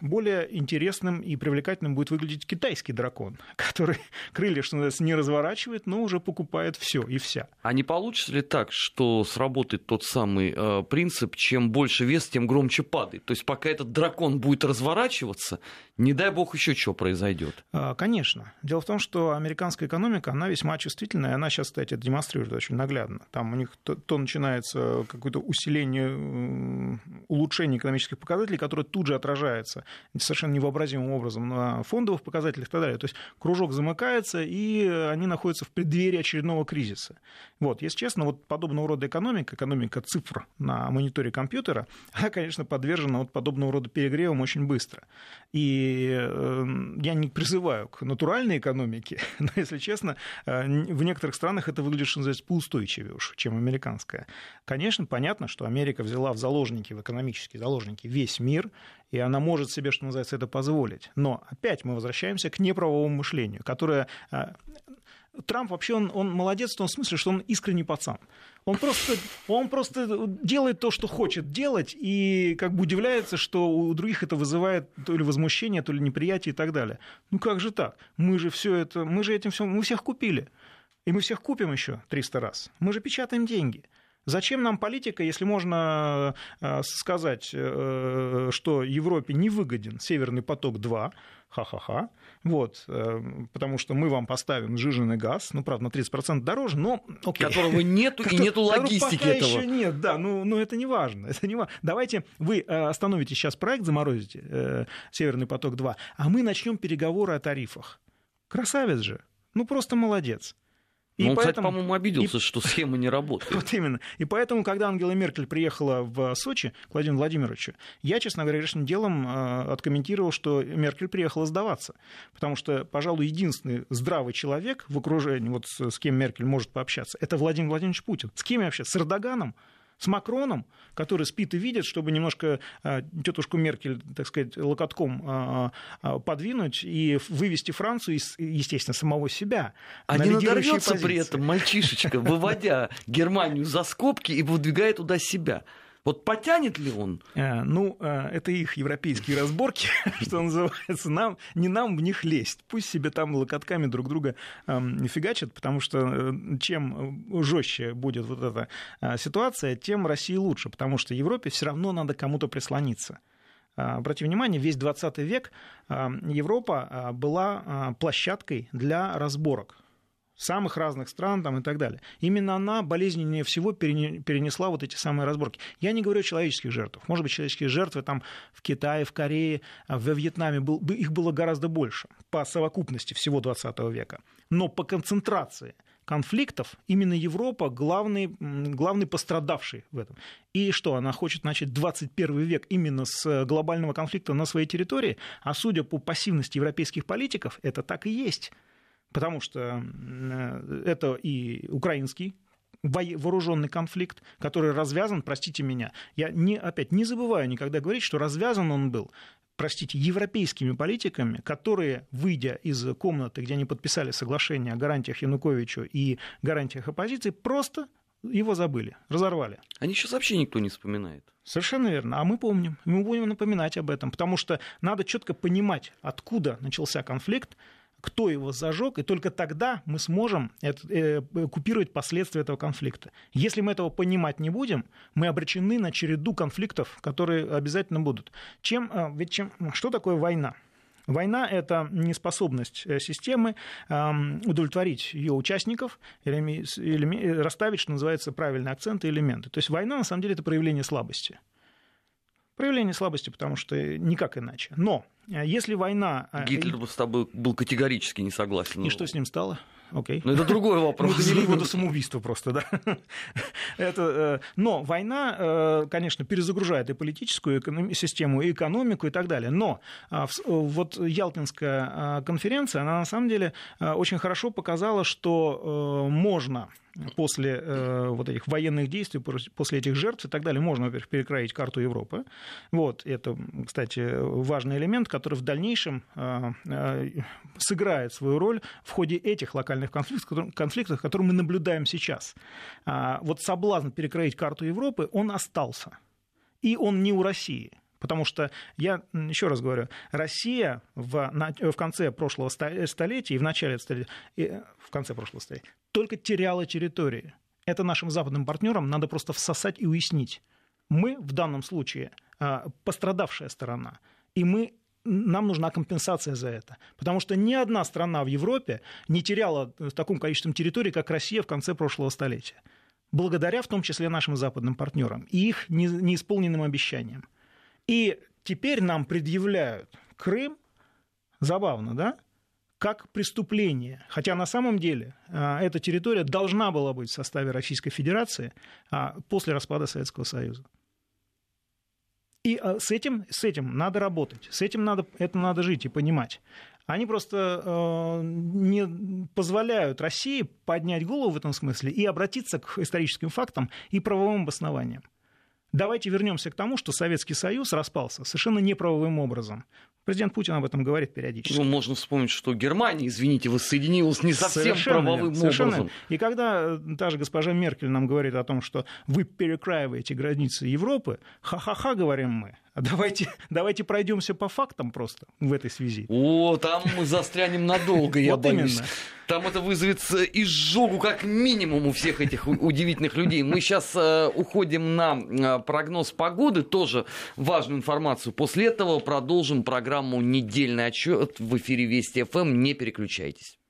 Speaker 2: более интересным и привлекательным будет выглядеть китайский дракон, который крылья, что называется, не разворачивает, но уже покупает все и вся.
Speaker 1: А не получится ли так, что сработает тот самый принцип, чем больше вес, тем громче падает? То есть пока этот дракон будет разворачиваться, не дай бог еще что произойдет.
Speaker 2: Конечно. Дело в том, что американская экономика, она весьма чувствительная, и она сейчас, кстати, это демонстрирует очень наглядно. Там у них то, то начинается какое-то усиление, улучшение экономических показателей, которое тут же отражается совершенно невообразимым образом на фондовых показателях и так далее. То есть кружок замыкается, и они находятся в преддверии очередного кризиса. Вот, если честно, вот подобного рода экономика, экономика цифр на мониторе компьютера, она, конечно, подвержена вот подобного рода перегревам очень быстро. И э, я не призываю к натуральной экономике, но, если честно, э, в некоторых странах это выглядит, что называется, поустойчивее уж, чем американская. Конечно, понятно, что Америка взяла в заложники, в экономические заложники весь мир, и она может себе, что называется, это позволить. Но опять мы возвращаемся к неправовому мышлению, которое э, Трамп вообще, он, он молодец в том смысле, что он искренний пацан. Он просто, он просто делает то, что хочет делать, и как бы удивляется, что у других это вызывает то ли возмущение, то ли неприятие и так далее. Ну как же так? Мы же все это, мы же этим все, мы всех купили. И мы всех купим еще 300 раз. Мы же печатаем деньги. Зачем нам политика, если можно э, сказать, э, что Европе не выгоден Северный поток-2, ха-ха-ха, вот, э, потому что мы вам поставим сжиженный газ, ну, правда, на 30% дороже, но...
Speaker 1: Окей. Которого нету и нету логистики пока этого.
Speaker 2: еще нет, да, ну, ну это не важно, это не важно. Давайте вы остановите сейчас проект, заморозите Северный поток-2, а мы начнем переговоры о тарифах. Красавец же, ну просто молодец.
Speaker 1: И ну, он, поэтому... кстати, по-моему, обиделся, и... что схема не работает.
Speaker 2: Вот именно. И поэтому, когда Ангела Меркель приехала в Сочи к Владимиру Владимировичу, я, честно говоря, грешным делом э, откомментировал, что Меркель приехала сдаваться. Потому что, пожалуй, единственный здравый человек в окружении, вот с кем Меркель может пообщаться, это Владимир Владимирович Путин. С кем вообще? С Эрдоганом? С Макроном, который спит и видит, чтобы немножко а, тетушку Меркель, так сказать, локотком а, а, подвинуть и вывести Францию из, естественно, самого себя.
Speaker 1: А не надорвется при этом мальчишечка, выводя Германию за скобки и выдвигая туда себя. Вот потянет ли он?
Speaker 2: А, ну, а, это их европейские разборки, что называется. Нам, не нам в них лезть. Пусть себе там локотками друг друга фигачат, потому что э, чем жестче будет вот эта а, ситуация, тем России лучше, потому что Европе все равно надо кому-то прислониться. Обратите внимание, весь 20 век Европа была площадкой для разборок самых разных стран там, и так далее. Именно она болезненнее всего перенесла вот эти самые разборки. Я не говорю о человеческих жертвах. Может быть, человеческие жертвы там в Китае, в Корее, во Вьетнаме, был, их было гораздо больше по совокупности всего 20 века. Но по концентрации – конфликтов именно Европа главный, главный пострадавший в этом. И что, она хочет начать 21 век именно с глобального конфликта на своей территории? А судя по пассивности европейских политиков, это так и есть. Потому что э, это и украинский вооруженный конфликт, который развязан, простите меня, я не, опять не забываю никогда говорить, что развязан он был простите, европейскими политиками, которые, выйдя из комнаты, где они подписали соглашение о гарантиях Януковичу и гарантиях оппозиции, просто его забыли, разорвали.
Speaker 1: Они сейчас вообще никто не вспоминает.
Speaker 2: Совершенно верно. А мы помним. Мы будем напоминать об этом, потому что надо четко понимать, откуда начался конфликт, кто его зажег, и только тогда мы сможем это, э, купировать последствия этого конфликта. Если мы этого понимать не будем, мы обречены на череду конфликтов, которые обязательно будут. Чем, э, ведь чем, что такое война? Война – это неспособность э, системы удовлетворить ее участников, расставить, что называется, правильные акценты и элементы. То есть война, на самом деле, это проявление слабости. Проявление слабости, потому что никак иначе. Но э, если война...
Speaker 1: Э, Гитлер бы с тобой был категорически не согласен.
Speaker 2: И что с ним стало?
Speaker 1: Окей. Ну, это другой вопрос.
Speaker 2: Мы довели его до самоубийства просто, да. это, э, но война, конечно, перезагружает и политическую систему, и экономику, и так далее. Но а, вот Ялтинская а, конференция, она на самом деле очень хорошо показала, что можно после э, вот этих военных действий, после этих жертв и так далее, можно, во-первых, перекроить карту Европы. Вот, это, кстати, важный элемент, который в дальнейшем э, э, сыграет свою роль в ходе этих локальных конфликтов, конфликтов которые мы наблюдаем сейчас. А, вот соблазн перекроить карту Европы, он остался. И он не у России. Потому что я еще раз говорю, Россия в, в конце прошлого столетия и в начале столетия, и в конце прошлого столетия только теряла территории. Это нашим западным партнерам надо просто всосать и уяснить. Мы в данном случае а, пострадавшая сторона, и мы нам нужна компенсация за это. Потому что ни одна страна в Европе не теряла в таком количестве территорий, как Россия в конце прошлого столетия. Благодаря в том числе нашим западным партнерам и их неисполненным обещаниям. И теперь нам предъявляют Крым, забавно, да, как преступление. Хотя на самом деле а, эта территория должна была быть в составе Российской Федерации а, после распада Советского Союза. И а, с этим, с этим надо работать, с этим надо, это надо жить и понимать. Они просто э, не позволяют России поднять голову в этом смысле и обратиться к историческим фактам и правовым обоснованиям. Давайте вернемся к тому, что Советский Союз распался совершенно неправовым образом. Президент Путин об этом говорит периодически.
Speaker 1: Ну, можно вспомнить, что Германия, извините, воссоединилась не совсем совершенно правовым совершенно. образом.
Speaker 2: И когда э, та же госпожа Меркель нам говорит о том, что вы перекраиваете границы Европы, ха-ха-ха, говорим мы, а давайте, давайте пройдемся по фактам просто в этой связи.
Speaker 1: О, там мы застрянем надолго, я боюсь. Там это вызовет э, изжогу как минимум у всех этих удивительных людей. Мы сейчас э, уходим на э, прогноз погоды, тоже важную информацию. После этого продолжим программу «Недельный отчет» в эфире Вести ФМ. Не переключайтесь.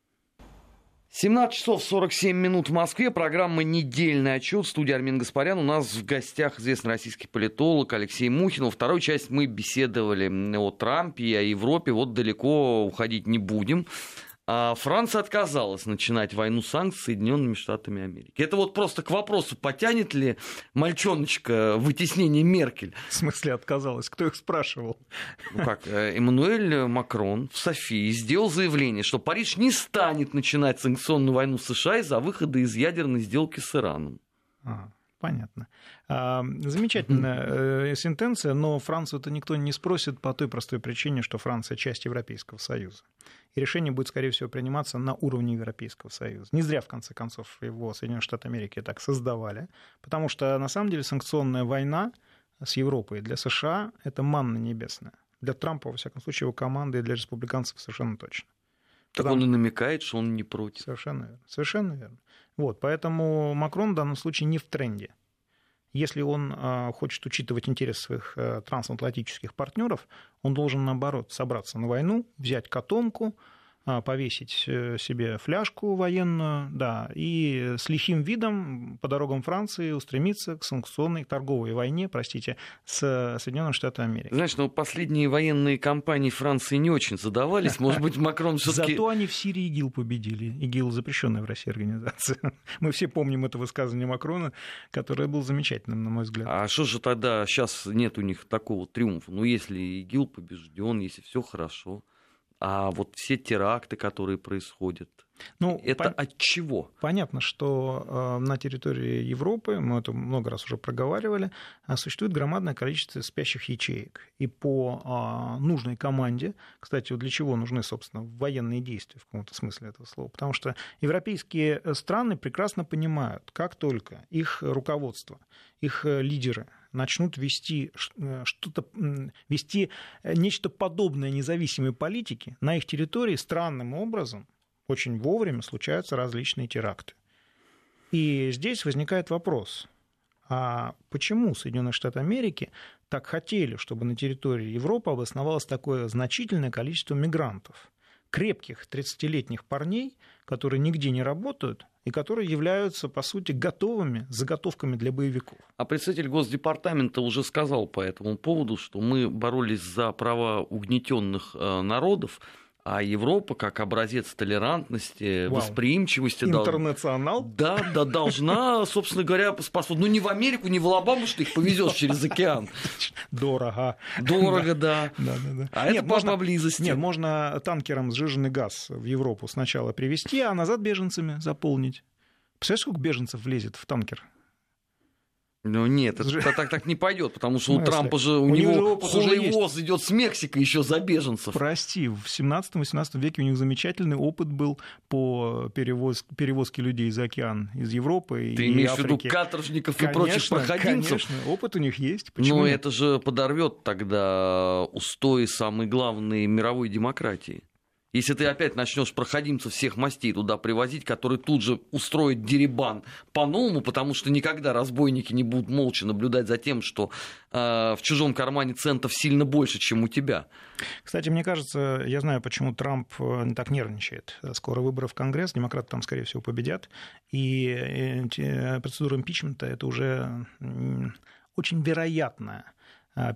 Speaker 1: 17 часов 47 минут в Москве. Программа «Недельный отчет». Студия Армин Гаспарян. У нас в гостях известный российский политолог Алексей Мухин. Во второй части мы беседовали о Трампе и о Европе. Вот далеко уходить не будем. А Франция отказалась начинать войну санкций с Соединенными Штатами Америки. Это вот просто к вопросу, потянет ли мальчоночка вытеснение Меркель.
Speaker 2: В смысле отказалась? Кто их спрашивал?
Speaker 1: Ну как, э, Эммануэль Макрон в Софии сделал заявление, что Париж не станет начинать санкционную войну с США из-за выхода из ядерной сделки с Ираном.
Speaker 2: Ага. Понятно. Замечательная э, сентенция, но Францию-то никто не спросит по той простой причине, что Франция часть Европейского Союза. И решение будет, скорее всего, приниматься на уровне Европейского Союза. Не зря, в конце концов, его Соединенные Штаты Америки так создавали, потому что, на самом деле, санкционная война с Европой для США – это манна небесная. Для Трампа, во всяком случае, его команды и для республиканцев совершенно точно.
Speaker 1: Так Потому... он и намекает, что он не против.
Speaker 2: Совершенно верно. Совершенно верно. Вот, поэтому Макрон в данном случае не в тренде. Если он э, хочет учитывать интересы своих э, трансатлантических партнеров, он должен, наоборот, собраться на войну, взять котомку, а, повесить э, себе фляжку военную, да, и с лихим видом по дорогам Франции устремиться к санкционной торговой войне, простите, с Соединенными Штатами Америки.
Speaker 1: Знаешь, ну последние военные кампании Франции не очень задавались, может быть, Макрон все-таки...
Speaker 2: Зато они в Сирии ИГИЛ победили. ИГИЛ запрещенная в России организация. Мы все помним это высказывание Макрона, которое было замечательным, на мой взгляд.
Speaker 1: А что же тогда сейчас нет у них такого триумфа? Ну, если ИГИЛ побежден, если все хорошо, а вот все теракты, которые происходят, ну, это пон... от чего?
Speaker 2: Понятно, что э, на территории Европы, мы это много раз уже проговаривали, э, существует громадное количество спящих ячеек. И по э, нужной команде, кстати, для чего нужны, собственно, военные действия в каком-то смысле этого слова? Потому что европейские страны прекрасно понимают, как только их руководство, их э, лидеры начнут вести э, что-то, вести э, нечто подобное независимой политике, на их территории странным образом очень вовремя случаются различные теракты. И здесь возникает вопрос, а почему Соединенные Штаты Америки так хотели, чтобы на территории Европы обосновалось такое значительное количество мигрантов? Крепких 30-летних парней, которые нигде не работают и которые являются, по сути, готовыми заготовками для боевиков.
Speaker 1: А представитель Госдепартамента уже сказал по этому поводу, что мы боролись за права угнетенных э, народов, а Европа, как образец толерантности, Вау. восприимчивости...
Speaker 2: Интернационал?
Speaker 1: Да, да, должна, собственно говоря, способствовать. Ну, не в Америку, не в Алабаму, что их повезешь через океан.
Speaker 2: Дорого.
Speaker 1: Дорого, да. да, да, да. А нет, это можно, поблизости.
Speaker 2: Нет, можно танкером сжиженный газ в Европу сначала привезти, а назад беженцами заполнить. Представляешь, сколько беженцев влезет в танкер?
Speaker 1: Ну нет, это так, так не пойдет, потому что у Трампа же у, у него хуевоз идет с Мексикой еще за беженцев.
Speaker 2: Прости, в 17-18 веке у них замечательный опыт был по перевоз, перевозке людей за океан из Европы
Speaker 1: Ты
Speaker 2: и
Speaker 1: имеешь
Speaker 2: Африки.
Speaker 1: в виду каторжников конечно, и прочих проходимцев?
Speaker 2: Конечно, опыт у них есть.
Speaker 1: Почему Но нет? это же подорвет тогда устои самой главной мировой демократии. Если ты опять начнешь проходимцев всех мастей туда привозить, которые тут же устроят деребан по-новому, потому что никогда разбойники не будут молча наблюдать за тем, что э, в чужом кармане центов сильно больше, чем у тебя.
Speaker 2: Кстати, мне кажется, я знаю, почему Трамп э, так нервничает. Скоро выборы в Конгресс, демократы там, скорее всего, победят, и э, процедура импичмента это уже очень вероятная Э,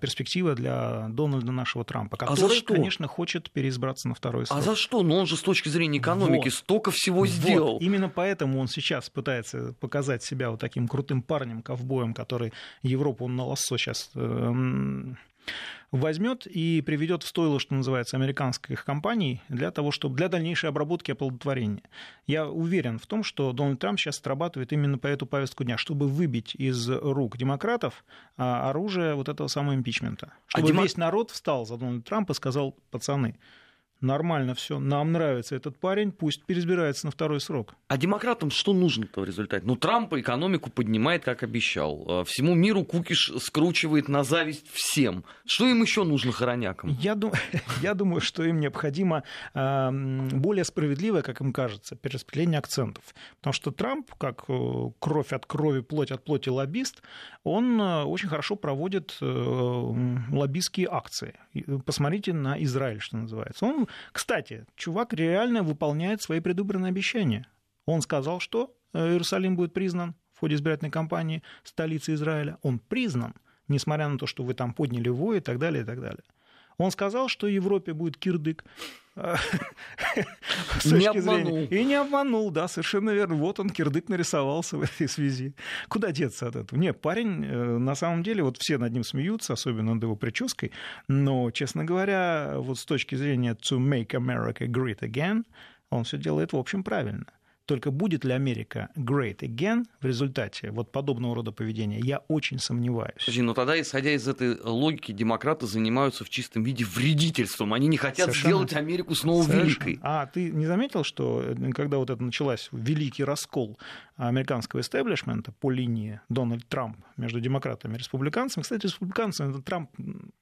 Speaker 2: перспектива для Дональда нашего Трампа, который, а за что? конечно, хочет переизбраться на второй срок.
Speaker 1: А за что? Ну, он же с точки зрения экономики вот. столько всего вот. сделал.
Speaker 2: Именно поэтому он сейчас пытается показать себя вот таким крутым парнем, ковбоем, который Европу он на лассо сейчас эм, возьмет и приведет в стойло, что называется, американских компаний для того, чтобы для дальнейшей обработки и оплодотворения. Я уверен в том, что Дональд Трамп сейчас срабатывает именно по эту повестку дня, чтобы выбить из рук демократов а, оружие вот этого самого импичмента. А чтобы а весь народ встал за Дональда Трампа и сказал, пацаны, нормально все, нам нравится этот парень, пусть переизбирается на второй срок.
Speaker 1: А демократам что нужно-то в результате? Ну, Трамп экономику поднимает, как обещал. А всему миру кукиш скручивает на зависть всем. Что им еще нужно, хоронякам?
Speaker 2: Я, дум... Я думаю, что им необходимо э, более справедливое, как им кажется, перераспределение акцентов. Потому что Трамп, как э, кровь от крови, плоть от плоти лоббист, он э, очень хорошо проводит э, лоббистские акции. Посмотрите на Израиль, что называется. Он кстати, чувак реально выполняет свои предвыборные обещания. Он сказал, что э, Иерусалим будет признан в ходе избирательной кампании столицей Израиля. Он признан, несмотря на то, что вы там подняли вой и так далее, и так далее. Он сказал, что Европе будет кирдык.
Speaker 1: не обманул.
Speaker 2: И не обманул, да, совершенно верно. Вот он, кирдык нарисовался в этой связи. Куда деться от этого? Не, парень, э, на самом деле, вот все над ним смеются, особенно над его прической, но, честно говоря, вот с точки зрения to make America great again, он все делает, в общем, правильно. Только будет ли Америка great again в результате вот подобного рода поведения, я очень сомневаюсь.
Speaker 1: Подожди, но тогда, исходя из этой логики, демократы занимаются в чистом виде вредительством. Они не хотят Совершенно. сделать Америку снова Совершенно. великой.
Speaker 2: А ты не заметил, что э, когда вот это началась великий раскол американского истеблишмента по линии Дональд Трамп между демократами и республиканцами. Кстати, республиканцами это Трамп,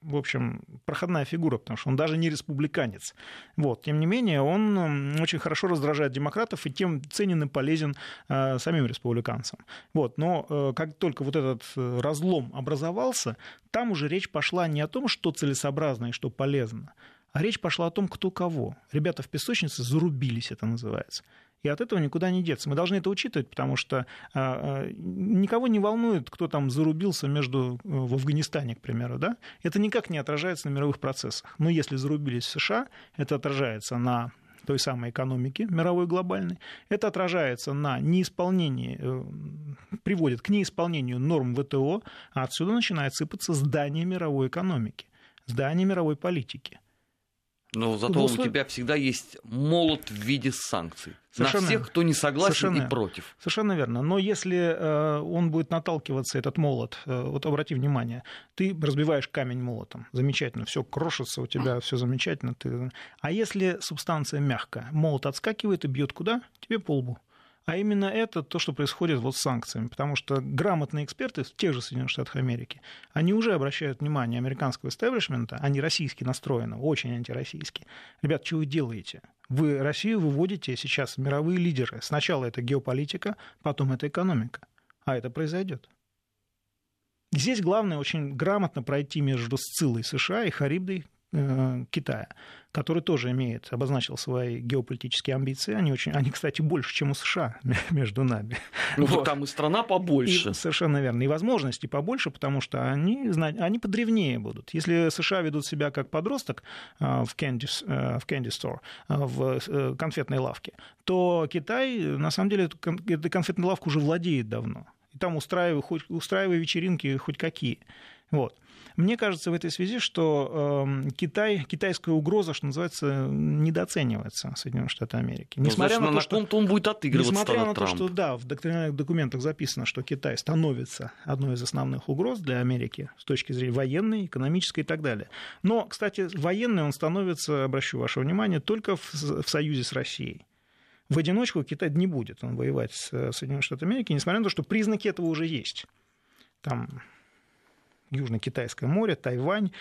Speaker 2: в общем, проходная фигура, потому что он даже не республиканец. Вот. Тем не менее, он очень хорошо раздражает демократов и тем ценен и полезен э, самим республиканцам. Вот. Но э, как только вот этот э, разлом образовался, там уже речь пошла не о том, что целесообразно и что полезно, А речь пошла о том, кто кого. Ребята в песочнице зарубились, это называется. И от этого никуда не деться. Мы должны это учитывать, потому что никого не волнует, кто там зарубился между, в Афганистане, к примеру. Да? Это никак не отражается на мировых процессах. Но если зарубились в США, это отражается на той самой экономики мировой глобальной. Это отражается на неисполнении, э, приводит к неисполнению норм ВТО, а отсюда начинает сыпаться здание мировой экономики, здание мировой политики.
Speaker 1: Но зато Государ... у тебя всегда есть молот в виде санкций. Совершенно, на всех, кто не согласен совершенно, и против.
Speaker 2: Совершенно верно. Но если э, он будет наталкиваться, этот молот, э, вот обрати внимание, ты разбиваешь камень молотом, замечательно, все крошится у тебя, все замечательно. Ты... А если субстанция мягкая, молот отскакивает и бьет куда? Тебе по лбу. А именно это то, что происходит вот с санкциями. Потому что грамотные эксперты в тех же Соединенных Штатах Америки, они уже обращают внимание американского истеблишмента, они российски настроены, очень антироссийские. Ребят, что вы делаете? Вы Россию выводите сейчас мировые лидеры. Сначала это геополитика, потом это экономика. А это произойдет. Здесь главное очень грамотно пройти между Сциллой США и Харибдой Китая, который тоже имеет, обозначил свои геополитические амбиции. Они, очень, они кстати, больше, чем у США между нами.
Speaker 1: Ну, вот. там и страна побольше.
Speaker 2: И, совершенно верно. И возможности побольше, потому что они, они подревнее будут. Если США ведут себя как подросток э, в candy, э, в candy store, в конфетной лавке, то Китай, на самом деле, эту конфетную лавку уже владеет давно. И там устраивая, хоть, устраивая вечеринки хоть какие. Вот. Мне кажется в этой связи, что э, Китай, китайская угроза, что называется, недооценивается Соединенных Штатов Америки.
Speaker 1: Несмотря ну, на, на то, что он будет отыгрываться
Speaker 2: Несмотря
Speaker 1: на
Speaker 2: то, что да, в доктринальных документах записано, что Китай становится одной из основных угроз для Америки с точки зрения военной, экономической и так далее. Но, кстати, военный он становится, обращу ваше внимание, только в, в союзе с Россией. В одиночку Китай не будет он воевать с Соединенными Штатами Америки, несмотря на то, что признаки этого уже есть. Там Южно-Китайское море, Тайвань,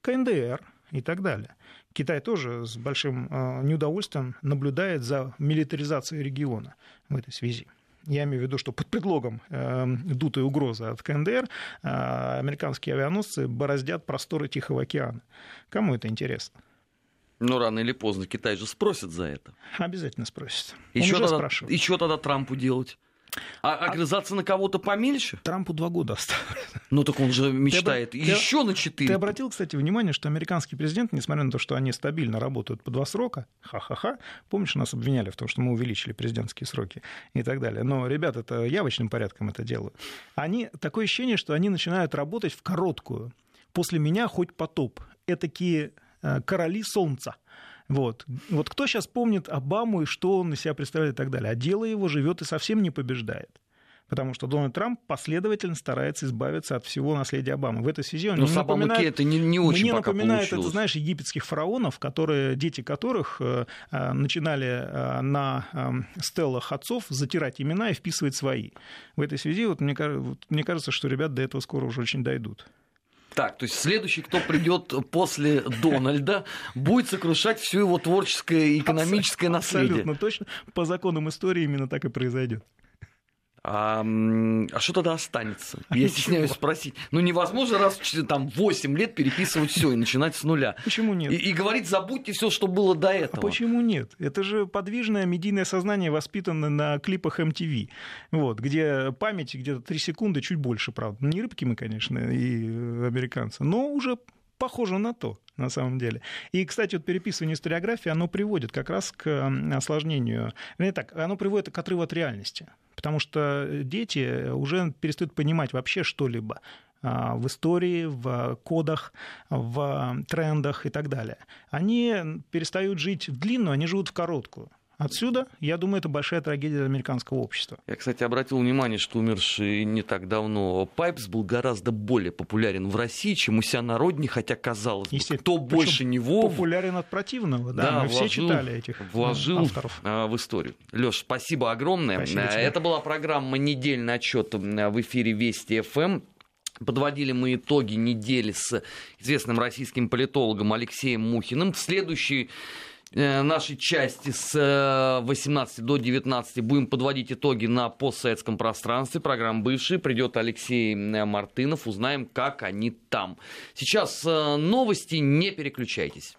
Speaker 2: КНДР и так далее. Китай тоже с большим э, неудовольствием наблюдает за милитаризацией региона в этой связи. Я имею в виду, что под предлогом э, дутой угрозы от КНДР э, американские авианосцы бороздят просторы Тихого океана. Кому это интересно?
Speaker 1: Но рано или поздно Китай же спросит за это.
Speaker 2: Обязательно спросит.
Speaker 1: Он еще, тогда, еще тогда Трампу делать? А, а огрызаться на кого-то помельче?
Speaker 2: Трампу два года осталось.
Speaker 1: Ну так он же мечтает ты, еще ты, на четыре.
Speaker 2: Ты обратил, кстати, внимание, что американский президент, несмотря на то, что они стабильно работают по два срока, ха-ха-ха, помнишь, нас обвиняли в том, что мы увеличили президентские сроки и так далее. Но ребята это явочным порядком это делают. Они, такое ощущение, что они начинают работать в короткую. После меня хоть потоп. Этакие э, короли солнца. Вот. вот кто сейчас помнит Обаму и что он из себя представляет и так далее? А дело его живет и совсем не побеждает потому что Дональд Трамп последовательно старается избавиться от всего наследия Обамы. В этой связи он
Speaker 1: Но напоминает, это не, не очень
Speaker 2: мне напоминает
Speaker 1: получилось.
Speaker 2: это, знаешь, египетских фараонов, которые, дети которых э, э начинали э, на э, стеллах отцов затирать имена и вписывать свои. В этой связи вот мне, вот, мне кажется, что ребят до этого скоро уже очень дойдут.
Speaker 1: Так, то есть следующий, кто придет после Дональда, будет сокрушать все его творческое и экономическое наследие.
Speaker 2: Абсолютно точно. По законам истории именно так и произойдет.
Speaker 1: А, а что тогда останется? Я стесняюсь спросить. Ну, невозможно раз там, 8 лет переписывать все и начинать с нуля.
Speaker 2: Почему нет?
Speaker 1: И, и говорить, забудьте все, что было до этого.
Speaker 2: А почему нет? Это же подвижное медийное сознание воспитано на клипах MTV, вот, где память где-то 3 секунды, чуть больше, правда. Не рыбки мы, конечно, и американцы, но уже похоже на то, на самом деле. И, кстати, вот переписывание историографии, оно приводит как раз к осложнению, не так, оно приводит к отрыву от реальности потому что дети уже перестают понимать вообще что-либо а, в истории, в кодах, в трендах и так далее. Они перестают жить в длинную, они живут в короткую. Отсюда, я думаю, это большая трагедия для американского общества.
Speaker 1: Я, кстати, обратил внимание, что умерший не так давно Пайпс был гораздо более популярен в России, чем у себя народней, хотя казалось бы, кто Причем больше него...
Speaker 2: Популярен от противного, да, да мы вложил, все читали этих
Speaker 1: вложил авторов. А, в историю. Леш, спасибо огромное. Спасибо тебе. Это была программа «Недельный отчет» в эфире Вести ФМ. Подводили мы итоги недели с известным российским политологом Алексеем Мухиным. В следующий Э, нашей части с 18 э, до 19 будем подводить итоги на постсоветском пространстве. Программа «Бывшие». Придет Алексей э, Мартынов. Узнаем, как они там. Сейчас новости. Не переключайтесь.